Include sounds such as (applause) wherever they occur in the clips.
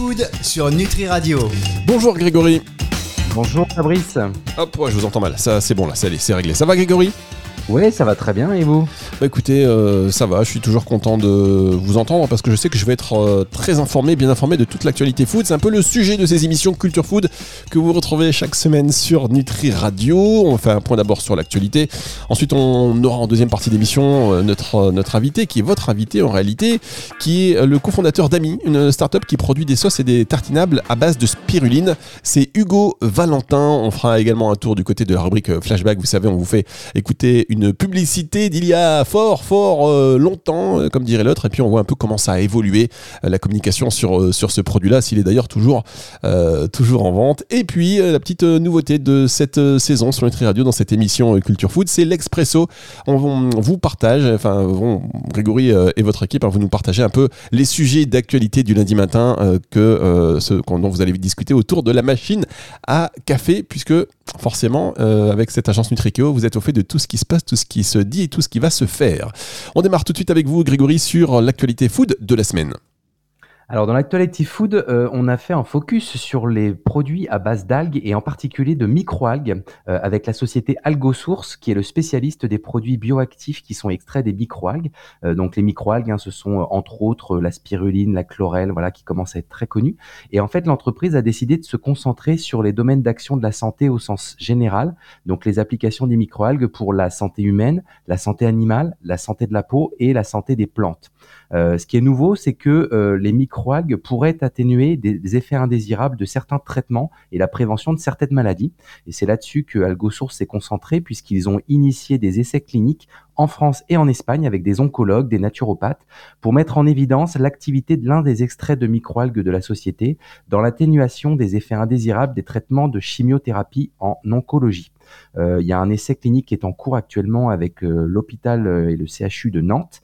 Food sur Nutri Radio. Bonjour Grégory. Bonjour Fabrice. Hop, ouais, je vous entends mal. Ça, c'est bon là, ça c'est réglé. Ça va Grégory? Oui, ça va très bien, et vous? Bah écoutez, euh, ça va, je suis toujours content de vous entendre parce que je sais que je vais être euh, très informé, bien informé de toute l'actualité food. C'est un peu le sujet de ces émissions Culture Food que vous retrouvez chaque semaine sur Nutri Radio. On fait un point d'abord sur l'actualité. Ensuite, on aura en deuxième partie d'émission euh, notre, notre invité, qui est votre invité en réalité, qui est le cofondateur d'Ami, une start-up qui produit des sauces et des tartinables à base de spiruline. C'est Hugo Valentin. On fera également un tour du côté de la rubrique Flashback. Vous savez, on vous fait écouter une publicité d'il y a fort, fort euh, longtemps, euh, comme dirait l'autre, et puis on voit un peu comment ça a évolué, euh, la communication sur, sur ce produit-là, s'il est d'ailleurs toujours, toujours en vente. Et puis, la petite nouveauté de cette saison sur Nutri Radio, dans cette émission Culture Food, c'est l'expresso. On, vous partage, enfin, Grégory et votre équipe, hein, vous nous partagez un peu les sujets d'actualité du lundi matin que ce, dont vous allez discuter autour de la machine à café, puisque forcément, avec cette agence Nutrikeo, vous êtes au fait de tout ce qui se passe tout ce qui se dit et tout ce qui va se faire. On démarre tout de suite avec vous, Grégory, sur l'actualité food de la semaine. Alors dans l'actualité food, euh, on a fait un focus sur les produits à base d'algues et en particulier de microalgues euh, avec la société AlgoSource qui est le spécialiste des produits bioactifs qui sont extraits des microalgues. Euh, donc les microalgues, hein, ce sont entre autres la spiruline, la chlorelle, voilà, qui commencent à être très connues. Et en fait, l'entreprise a décidé de se concentrer sur les domaines d'action de la santé au sens général, donc les applications des microalgues pour la santé humaine, la santé animale, la santé de la peau et la santé des plantes. Euh, ce qui est nouveau, c'est que euh, les microalgues pourraient atténuer des, effets indésirables de certains traitements et la prévention de certaines maladies. Et c'est là-dessus que AlgoSource s'est concentré puisqu'ils ont initié des essais cliniques en France et en Espagne avec des oncologues, des naturopathes, pour mettre en évidence l'activité de l'un des extraits de microalgues de la société dans l'atténuation des effets indésirables des traitements de chimiothérapie en oncologie. Euh, il y a un essai clinique qui est en cours actuellement avec euh, l'hôpital euh, et le CHU de Nantes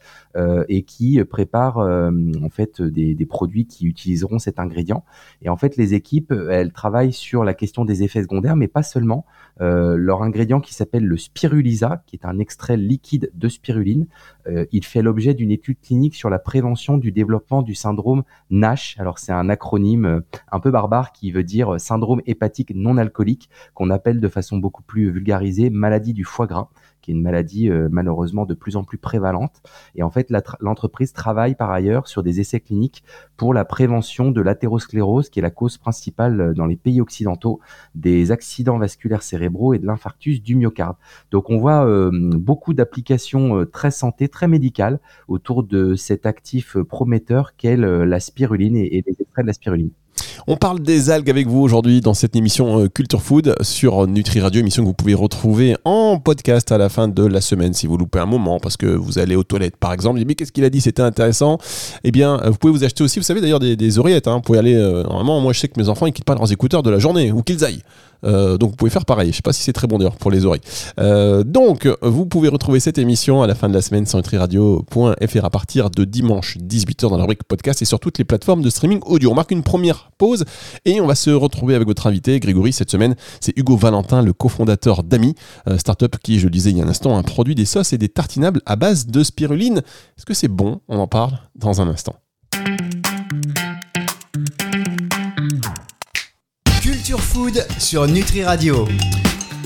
et qui prépare en fait des, des, produits qui utiliseront cet ingrédient. Et en fait, les équipes, elles travaillent sur la question des effets secondaires, mais pas seulement. Euh, leur ingrédient qui s'appelle le spirulisa, qui est un extrait liquide de spiruline. Euh, il fait l'objet d'une étude clinique sur la prévention du développement du syndrome NASH. Alors c'est un acronyme euh, un peu barbare qui veut dire syndrome hépatique non alcoolique, qu'on appelle de façon beaucoup plus vulgarisée maladie du foie gras qui est une maladie euh, malheureusement de plus en plus prévalente. Et en fait, l'entreprise travaille par ailleurs sur des essais cliniques pour la prévention de l'athérosclérose, qui est la cause principale euh, dans les pays occidentaux des accidents vasculaires cérébraux et de l'infarctus du myocarde. Donc on voit euh, beaucoup d'applications très santé, très médicales autour de cet actif prometteur qu'est la spiruline et, et les extraits de la spiruline. On parle des algues avec vous aujourd'hui dans cette émission euh, Culture Food sur Nutri Radio, émission que vous pouvez retrouver en podcast à la fin de la semaine si vous loupez un moment parce que vous allez aux toilettes par exemple. Mais qu'est-ce qu'il a dit? C'était intéressant. Eh bien, euh, vous pouvez vous acheter aussi, vous savez d'ailleurs, des, oreillettes. Hein. Vous pouvez aller. Euh, normalement, moi je sais que mes enfants ils quittent pas leurs écouteurs de la journée ou qu'ils aillent. Euh, donc vous pouvez faire pareil. Je sais pas si c'est très bon d'ailleurs pour les oreilles. Euh, donc vous pouvez retrouver cette émission à la fin de la semaine sur nutriradio.fr à partir de dimanche 18h dans la rubrique podcast et sur toutes les plateformes de streaming audio. On marque une première pause et on va se retrouver avec votre invité Grégory cette semaine. C'est Hugo Valentin, le cofondateur d'Ami, euh, startup qui, je le disais il y a un instant, un produit des sauces et des tartinables à base de spiruline. Est-ce que c'est bon? On en parle dans un instant. Culture Food sur Nutri Radio.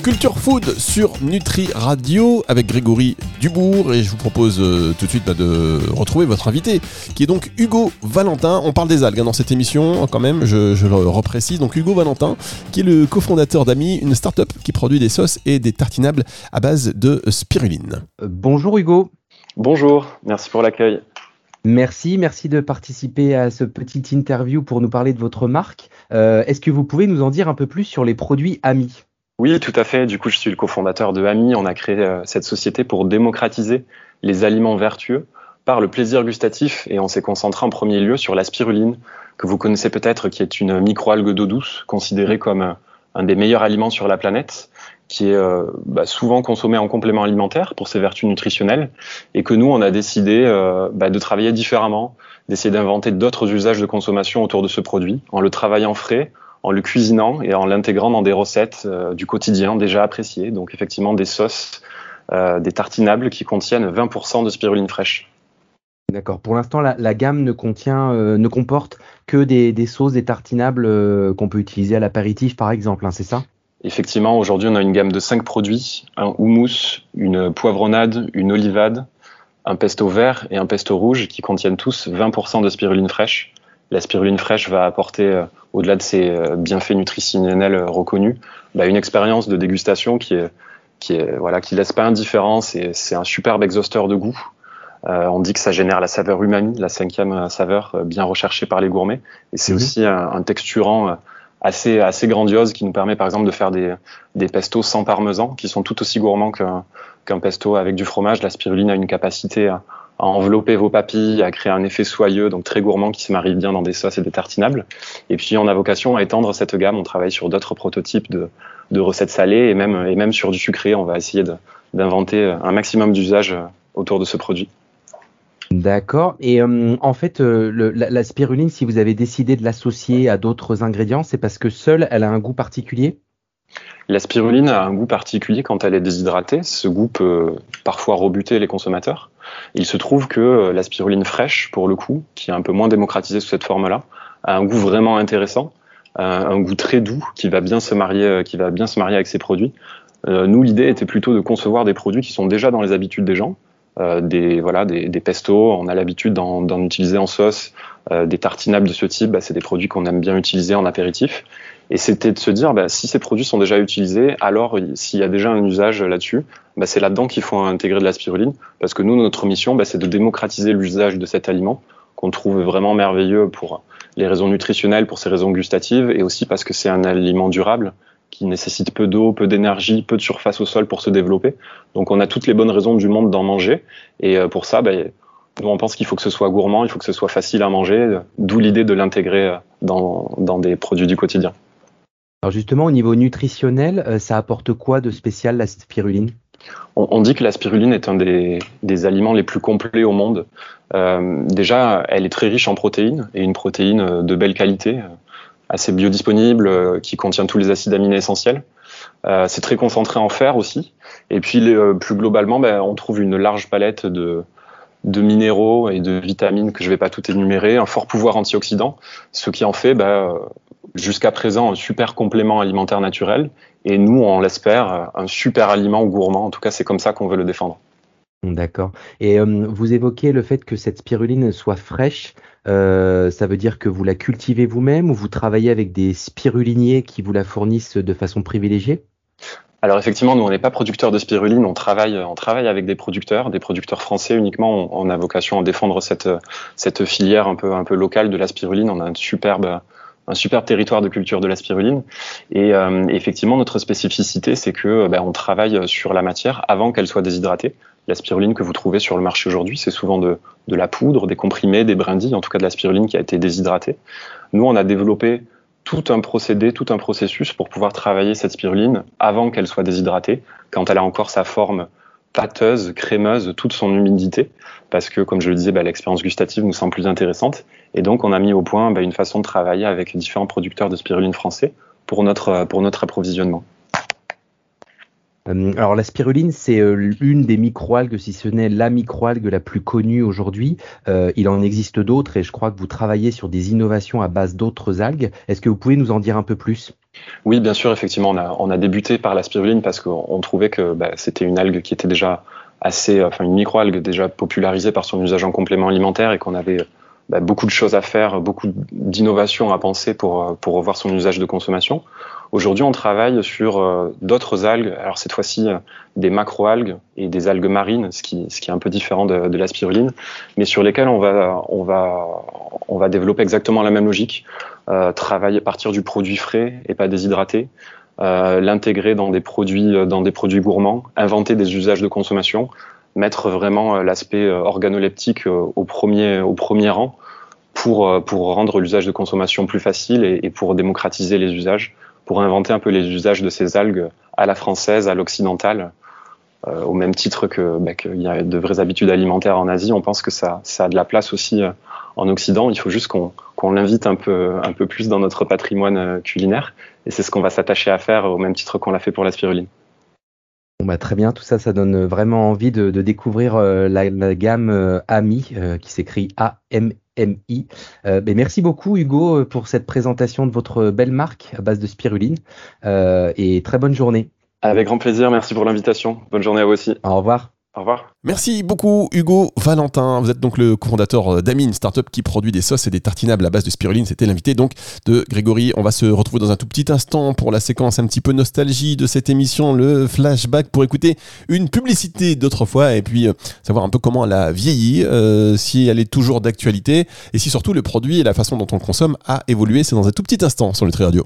Culture Food sur Nutri Radio avec Grégory Dubourg et je vous propose euh, tout de suite bah, de retrouver votre invité qui est donc Hugo Valentin. On parle des algues hein, dans cette émission quand même, je, le reprécise. Donc Hugo Valentin qui est le cofondateur d'Ami, une start-up qui produit des sauces et des tartinables à base de spiruline. Euh, bonjour Hugo. Bonjour, merci pour l'accueil. Merci, merci de participer à ce petit interview pour nous parler de votre marque. Euh, est-ce que vous pouvez nous en dire un peu plus sur les produits Ami Oui, tout à fait. Du coup, je suis le cofondateur de Ami. On a créé euh, cette société pour démocratiser les aliments vertueux par le plaisir gustatif et on s'est concentré en premier lieu sur la spiruline, que vous connaissez peut-être, qui est une microalgue d'eau douce, considérée comme euh, un des meilleurs aliments sur la planète, qui est euh, bah, souvent consommé en complément alimentaire pour ses vertus nutritionnelles, et que nous, on a décidé euh, bah, de travailler différemment, d'essayer d'inventer d'autres usages de consommation autour de ce produit, en le travaillant frais, en le cuisinant et en l'intégrant dans des recettes euh, du quotidien déjà appréciées, donc effectivement des sauces, des tartinables qui contiennent 20% de spiruline fraîche. D'accord. Pour l'instant, la, gamme ne contient, ne comporte que des, sauces, des tartinables qu'on peut utiliser à l'apéritif, par exemple. Hein, c'est ça? Effectivement, aujourd'hui, on a une gamme de cinq produits un houmous, une poivronnade, une olivade, un pesto vert et un pesto rouge qui contiennent tous 20% de spiruline fraîche. La spiruline fraîche va apporter, euh, au-delà de ses euh, bienfaits nutritionnels euh, reconnus, bah, une expérience de dégustation qui est, qui est, voilà, qui laisse pas indifférent. C'est un superbe exhausteur de goût. on dit que ça génère la saveur umami, la cinquième saveur bien recherchée par les gourmets. Et c'est mhm. aussi un, un, texturant assez, assez grandiose qui nous permet par exemple de faire des, des pestos sans parmesan qui sont tout aussi gourmands qu'un pesto avec du fromage. La spiruline a une capacité à, envelopper vos papilles, à créer un effet soyeux, donc très gourmand qui se marie bien dans des sauces et des tartinables. Et puis on a vocation à étendre cette gamme. On travaille sur d'autres prototypes de, de, recettes salées et même, et même sur du sucré. On va essayer d'inventer un maximum d'usages autour de ce produit. D'accord. Et euh, en fait, euh, la, spiruline, si vous avez décidé de l'associer à d'autres ingrédients, c'est parce que seule, elle a un goût particulier? La spiruline a un goût particulier quand elle est déshydratée. Ce goût peut parfois rebuter les consommateurs. Il se trouve que euh, la spiruline fraîche, pour le coup, qui est un peu moins démocratisée sous cette forme-là, a un goût vraiment intéressant, un goût très doux qui va bien se marier, qui va bien se marier avec ces produits. nous, l'idée était plutôt de concevoir des produits qui sont déjà dans les habitudes des gens, des voilà des, des pestos. On a l'habitude d'en utiliser en sauce. Euh, des tartinables de ce type, bah, c'est des produits qu'on aime bien utiliser en apéritif. Et c'était de se dire, bah, si ces produits sont déjà utilisés, alors s'il y a déjà un usage là-dessus, bah, c'est là-dedans qu'il faut intégrer de la spiruline, parce que nous, notre mission, bah, c'est de démocratiser l'usage de cet aliment qu'on trouve vraiment merveilleux pour les raisons nutritionnelles, pour ses raisons gustatives, et aussi parce que c'est un aliment durable qui nécessite peu d'eau, peu d'énergie, peu de surface au sol pour se développer. Donc on a toutes les bonnes raisons du monde d'en manger. Et euh, pour ça, ben, nous on pense qu'il faut que ce soit gourmand, il faut que ce soit facile à manger, d'où l'idée de l'intégrer euh, dans, dans des produits du quotidien. Alors justement, au niveau nutritionnel, euh, ça apporte quoi de spécial la spiruline? On, dit que la spiruline est un des, des aliments les plus complets au monde. Euh, déjà, elle est très riche en protéines et une protéine de belle qualité assez biodisponible, euh, qui contient tous les acides aminés essentiels. Euh, c'est très concentré en fer aussi. Et puis euh, plus globalement, ben, on trouve une large palette de, minéraux et de vitamines que je ne vais pas tout énumérer, un fort pouvoir antioxydant, ce qui en fait ben, jusqu'à présent un super complément alimentaire naturel. Et nous, on l'espère, un super aliment gourmand. En tout cas, c'est comme ça qu'on veut le défendre. D'accord. Et vous évoquez le fait que cette spiruline soit fraîche. Euh, ça veut dire que vous la cultivez vous-même ou vous travaillez avec des spiruliniers qui vous la fournissent de façon privilégiée? Alors effectivement, nous on n'est pas producteur de spiruline, on travaille, on travaille avec des producteurs, des producteurs français uniquement. On, a vocation à défendre cette, cette filière un peu, un peu locale de la spiruline. On a un superbe, un superbe territoire de culture de la spiruline. Et euh, effectivement, notre spécificité, c'est que ben, on travaille sur la matière avant qu'elle soit déshydratée. La spiruline que vous trouvez sur le marché aujourd'hui, c'est souvent de, la poudre, des comprimés, des brindilles, en tout cas de la spiruline qui a été déshydratée. Nous, on a développé tout un procédé, tout un processus pour pouvoir travailler cette spiruline avant qu'elle soit déshydratée, quand elle a encore sa forme pâteuse, crémeuse, toute son humidité, parce que, comme je le disais, bah, l'expérience gustative nous semble plus intéressante. Et donc, on a mis au point bah, une façon de travailler avec différents producteurs de spiruline français pour notre approvisionnement. Euh, alors la spiruline, c'est euh, l'une des microalgues, si ce n'est la microalgue la plus connue aujourd'hui. Euh, il en existe d'autres et je crois que vous travaillez sur des innovations à base d'autres algues. Est-ce que vous pouvez nous en dire un peu plus? Oui, bien sûr, effectivement, on a, débuté par la spiruline parce qu'on trouvait que bah, c'était une algue qui était déjà assez, enfin une microalgue déjà popularisée par son usage en complément alimentaire et qu'on avait bah, beaucoup de choses à faire, beaucoup d'innovations à penser pour, pour revoir son usage de consommation. Aujourd'hui, on travaille sur euh, d'autres algues, alors cette fois-ci euh, des macroalgues et des algues marines, ce qui, ce qui est un peu différent de, de la spiruline, mais sur lesquelles on va, on va, on va développer exactement la même logique, euh, travailler à partir du produit frais et pas déshydraté, euh, l'intégrer dans des produits, dans des produits gourmands, inventer des usages de consommation, mettre vraiment euh, l'aspect euh, organoleptique euh, au premier, au premier rang pour, pour rendre l'usage de consommation plus facile et, pour démocratiser les usages, pour inventer un peu les usages de ces algues à la française, à l'occidentale, au même titre que bah, qu'il y a de vraies habitudes alimentaires en Asie. On pense que ça, a de la place aussi en Occident. Il faut juste qu'on l'invite un peu, plus dans notre patrimoine culinaire. Et c'est ce qu'on va s'attacher à faire au même titre qu'on l'a fait pour la spiruline. Bon bah, très bien, tout ça, ça donne vraiment envie de, découvrir la, gamme AMI qui s'écrit A-M-M-I. merci beaucoup Hugo pour cette présentation de votre belle marque à base de spiruline et très bonne journée. Avec grand plaisir, merci pour l'invitation. Bonne journée à vous aussi. Au revoir. Au revoir. Merci beaucoup Hugo Valentin. Vous êtes donc le cofondateur euh, d'Amine, startup qui produit des sauces et des tartinables à base de spiruline. C'était l'invité donc de Grégory. On va se retrouver dans un tout petit instant pour la séquence un petit peu nostalgie de cette émission, le flashback pour écouter une publicité d'autrefois et puis euh, savoir un peu comment elle a vieilli, euh, si elle est toujours d'actualité et si surtout le produit et la façon dont on le consomme a évolué. C'est dans un tout petit instant sur le Tri Radio.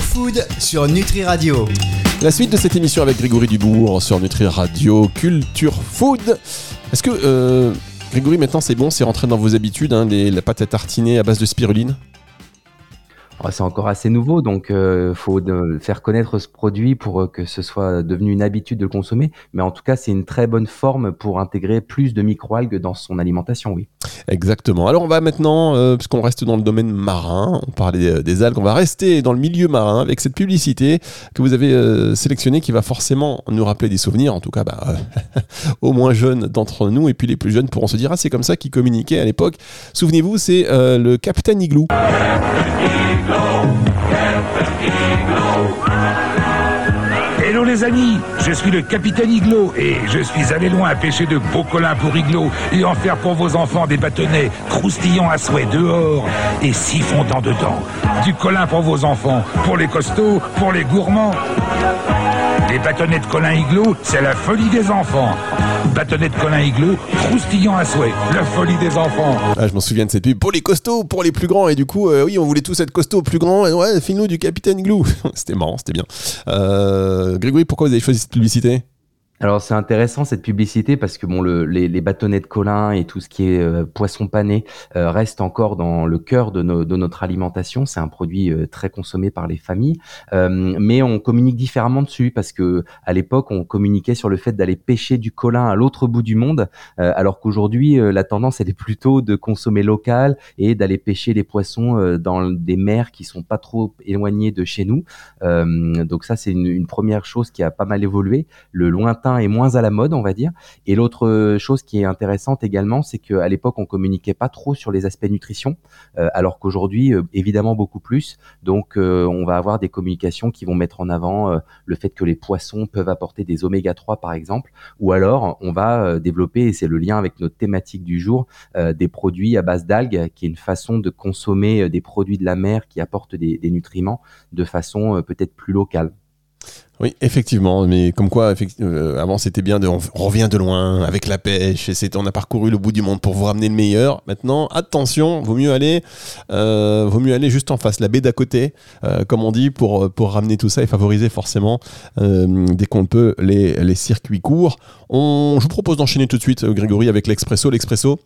Food sur Nutri Radio. La suite de cette émission avec Grégory Dubourg sur Nutri Radio, Culture Food. Est-ce que, euh, Grégory, maintenant c'est bon, c'est rentré dans vos habitudes, hein, la pâte à tartiner à base de spiruline? C'est encore assez nouveau, donc il euh, faut faire connaître ce produit pour euh, que ce soit devenu une habitude de le consommer. Mais en tout cas, c'est une très bonne forme pour intégrer plus de microalgues dans son alimentation, oui. Exactement. Alors on va maintenant, euh, puisqu'on reste dans le domaine marin, on parlait des algues, on va rester dans le milieu marin avec cette publicité que vous avez sélectionnée qui va forcément nous rappeler des souvenirs, en tout cas bah, (laughs) au moins jeunes d'entre nous, et puis les plus jeunes pourront se dire, ah c'est comme ça qu'ils communiquaient à l'époque. Souvenez-vous, c'est le Capitaine Igloo. Hello les amis, je suis le capitaine Iglo et je suis allé loin à pêcher de beaux colins pour Iglo et en faire pour vos enfants des bâtonnets croustillants à souhait dehors et si fondants dedans. Du colin pour vos enfants, pour les costauds, pour les gourmands. Les bâtonnets de Colin Igloo, c'est la folie des enfants. Bâtonnets de Colin Igloo, croustillant à souhait, la folie des enfants. Ah, je m'en souviens de cette pub pour les costauds, pour les plus grands. Et du coup, euh, oui, on voulait tous être costauds, plus grands. Et ouais, file-nous du Capitaine Igloo. (laughs) c'était marrant, c'était bien. Euh, Grégory, pourquoi vous avez choisi cette publicité? Alors c'est intéressant cette publicité parce que bon le, les, les, bâtonnets de colin et tout ce qui est euh, poisson pané euh, reste encore dans le cœur de, de notre alimentation. C'est un produit euh, très consommé par les familles, mais on communique différemment dessus parce que à l'époque on communiquait sur le fait d'aller pêcher du colin à l'autre bout du monde, alors qu'aujourd'hui la tendance elle est plutôt de consommer local et d'aller pêcher les poissons dans des mers qui sont pas trop éloignées de chez nous. donc ça c'est une, une première chose qui a pas mal évolué. Le lointain est moins à la mode, on va dire. Et l'autre chose qui est intéressante également, c'est qu'à l'époque, on communiquait pas trop sur les aspects nutrition, euh, alors qu'aujourd'hui, euh, évidemment, beaucoup plus. Donc, euh, on va avoir des communications qui vont mettre en avant le fait que les poissons peuvent apporter des oméga 3, par exemple, ou alors on va développer, et c'est le lien avec notre thématique du jour, des produits à base d'algues, qui est une façon de consommer des produits de la mer qui apportent des nutriments de façon peut-être plus locale. Oui, effectivement, mais comme quoi, euh, avant c'était bien, de, on revient de loin avec la pêche, et on a parcouru le bout du monde pour vous ramener le meilleur. Maintenant, attention, vaut mieux aller, euh, vaut mieux aller juste en face, la baie d'à côté, euh, comme on dit, pour, pour ramener tout ça et favoriser forcément, dès qu'on peut, les, les circuits courts. Je vous propose d'enchaîner tout de suite, Grégory, avec l'expresso. L'expresso,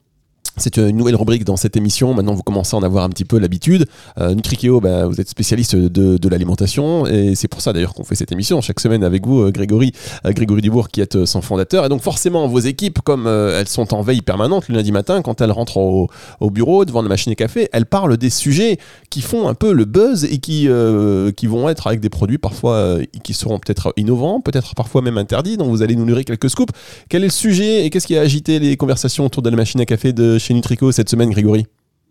c'est une nouvelle rubrique dans cette émission. Maintenant, vous commencez à en avoir un petit peu l'habitude. Euh, Nutrikeo, ben, vous êtes spécialiste de, l'alimentation et c'est pour ça d'ailleurs qu'on fait cette émission chaque semaine avec vous, euh, Grégory, euh, Grégory Dubourg, qui est euh, son fondateur. Et donc, forcément, vos équipes, comme elles sont en veille permanente le lundi matin, quand elles rentrent au, bureau devant la machine à café, elles parlent des sujets qui font un peu le buzz et qui, qui vont être avec des produits parfois qui seront peut-être innovants, peut-être parfois même interdits. Donc, vous allez nous nourrir quelques scoops. Quel est le sujet et qu'est-ce qui a agité les conversations autour de la machine à café de chez Nutrico cette semaine, Grégory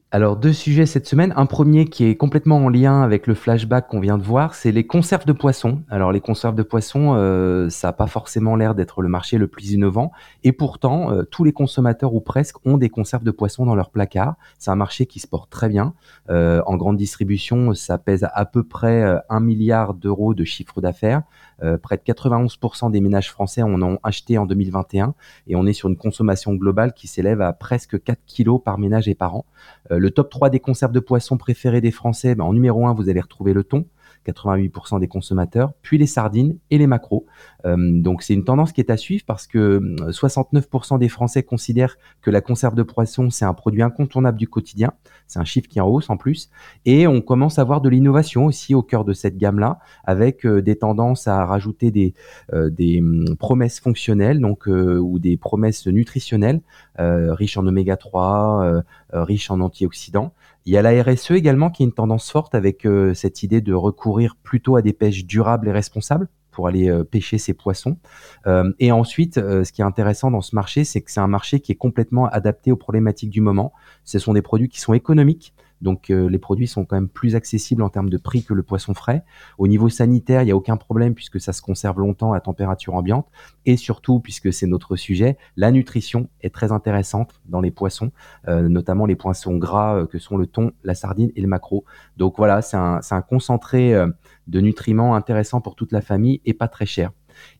alors deux sujets cette semaine. Un premier qui est complètement en lien avec le flashback qu'on vient de voir, c'est les conserves de poissons. Alors les conserves de poissons, euh, ça n'a pas forcément l'air d'être le marché le plus innovant, et pourtant euh, tous les consommateurs ou presque ont des conserves de poissons dans leur placard. C'est un marché qui se porte très bien. Euh, en grande distribution, ça pèse à peu près un milliard d'euros de chiffre d'affaires. Euh, près de 91% des ménages français en ont acheté en 2021 et on est sur une consommation globale qui s'élève à presque 4 kilos par ménage et par an. Euh, le top 3 des conserves de poissons préférés des Français, ben, en numéro 1, vous allez retrouver le thon. 88% des consommateurs, puis les sardines et les macros. Euh, donc c'est une tendance qui est à suivre parce que 69% euh, des Français considèrent que la conserve de poisson c'est un produit incontournable du quotidien. C'est un chiffre qui en hausse en plus. Et on commence à voir de l'innovation aussi au cœur de cette gamme-là, avec euh, des tendances à rajouter des, des hum, promesses fonctionnelles, donc ou des promesses nutritionnelles riches en oméga 3, riches en antioxydants. Il y a la RSE également qui est une tendance forte avec euh, cette idée de recourir plutôt à des pêches durables et responsables pour aller euh, pêcher ces poissons. Euh, et ensuite, ce qui est intéressant dans ce marché, c'est que c'est un marché qui est complètement adapté aux problématiques du moment. Ce sont des produits qui sont économiques. Donc les produits sont quand même plus accessibles en termes de prix que le poisson frais. Au niveau sanitaire, il n'y a aucun problème puisque ça se conserve longtemps à température ambiante. Et surtout, puisque c'est notre sujet, la nutrition est très intéressante dans les poissons, notamment les poissons gras que sont le thon, la sardine et le maquereau. Donc voilà, c'est un, un, concentré de nutriments intéressants pour toute la famille et pas très cher.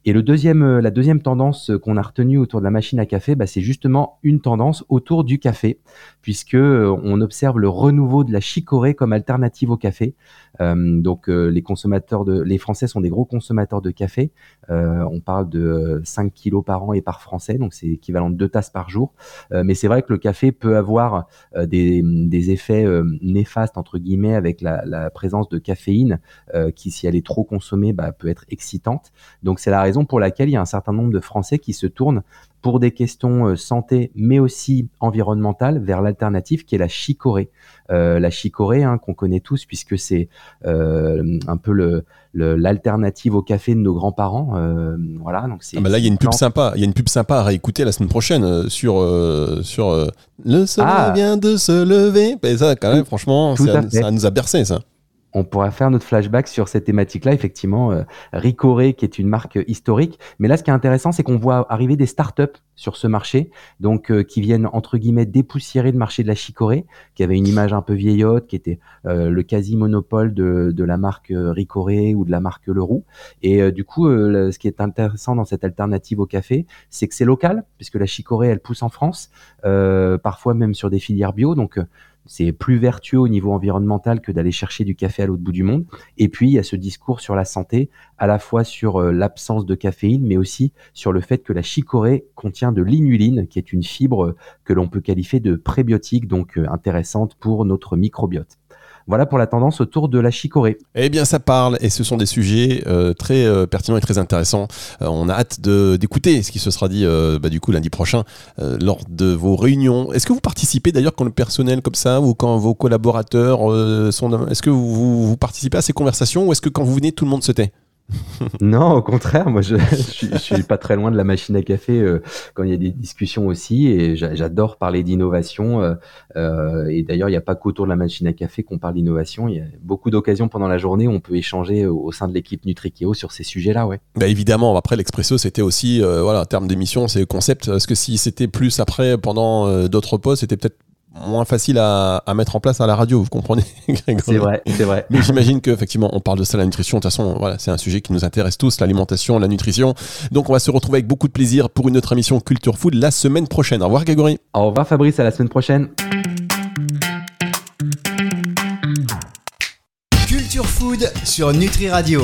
Et euh, la deuxième tendance qu'on a retenue autour de la machine à café, bah, c'est justement une tendance autour du café, puisque euh, on observe le renouveau de la chicorée comme alternative au café. Euh, donc les consommateurs de, les Français sont des gros consommateurs de café. on parle de 5 kilos par an et par Français, donc c'est équivalent de deux tasses par jour. mais c'est vrai que le café peut avoir des, des, effets néfastes entre guillemets avec la, la présence de caféine qui, si elle est trop consommée, bah, peut être excitante. Donc c'est la raison pour laquelle il y a un certain nombre de Français qui se tournent pour des questions euh, santé, mais aussi environnementales, vers l'alternative qui est la chicorée. Euh, la chicorée, hein, qu'on connaît tous, puisque c'est euh, un peu le, l'alternative au café de nos grands-parents. voilà, donc c'est. Ah bah là, il y a une pub sympa. Il y a une pub sympa à réécouter la semaine prochaine sur sur le soleil ah. vient de se lever. Et ça, quand même, franchement, ça, nous a bercé ça on pourrait faire notre flashback sur cette thématique-là, effectivement, euh, Ricoré, qui est une marque historique. Mais là, ce qui est intéressant, c'est qu'on voit arriver des startups sur ce marché, donc euh, qui viennent entre guillemets dépoussiérer le marché de la chicorée, qui avait une image un peu vieillotte, qui était euh, le quasi monopole de, de la marque Ricoré ou de la marque Leroux. Et du coup, ce qui est intéressant dans cette alternative au café, c'est que c'est local, puisque la chicorée, elle pousse en France, parfois même sur des filières bio. Donc c'est plus vertueux au niveau environnemental que d'aller chercher du café à l'autre bout du monde. Et puis, il y a ce discours sur la santé, à la fois sur euh, l'absence de caféine, mais aussi sur le fait que la chicorée contient de l'inuline, qui est une fibre que l'on peut qualifier de prébiotique, donc euh, intéressante pour notre microbiote. Voilà pour la tendance autour de la chicorée. Eh bien, ça parle et ce sont des sujets euh, très euh, pertinents et très intéressants. Euh, on a hâte d'écouter ce qui se sera dit bah, du coup lundi prochain lors de vos réunions. Est-ce que vous participez d'ailleurs quand le personnel comme ça ou quand vos collaborateurs sont... Est-ce que vous, vous participez à ces conversations ou est-ce que quand vous venez tout le monde se tait? (laughs) non, au contraire, moi je, (laughs) je, suis pas très loin de la machine à café euh, quand il y a des discussions aussi, et j'adore parler d'innovation. Euh, euh, et d'ailleurs, il n'y a pas qu'autour de la machine à café qu'on parle d'innovation. Il y a beaucoup d'occasions pendant la journée où on peut échanger au sein de l'équipe Nutrikeo sur ces sujets-là, ouais. Bah évidemment, après l'expresso, c'était aussi voilà, en termes d'émission, c'est concept. Est-ce que si c'était plus après pendant d'autres postes, c'était peut-être moins facile à, mettre en place à la radio, vous comprenez (laughs) C'est vrai, c'est vrai. Mais j'imagine qu'effectivement, on parle de ça, la nutrition. De toute façon, voilà, c'est un sujet qui nous intéresse tous, l'alimentation, la nutrition. Donc, on va se retrouver avec beaucoup de plaisir pour une autre émission Culture Food la semaine prochaine. Au revoir, Grégory. Au revoir, Fabrice. À la semaine prochaine. Culture Food sur Nutri Radio.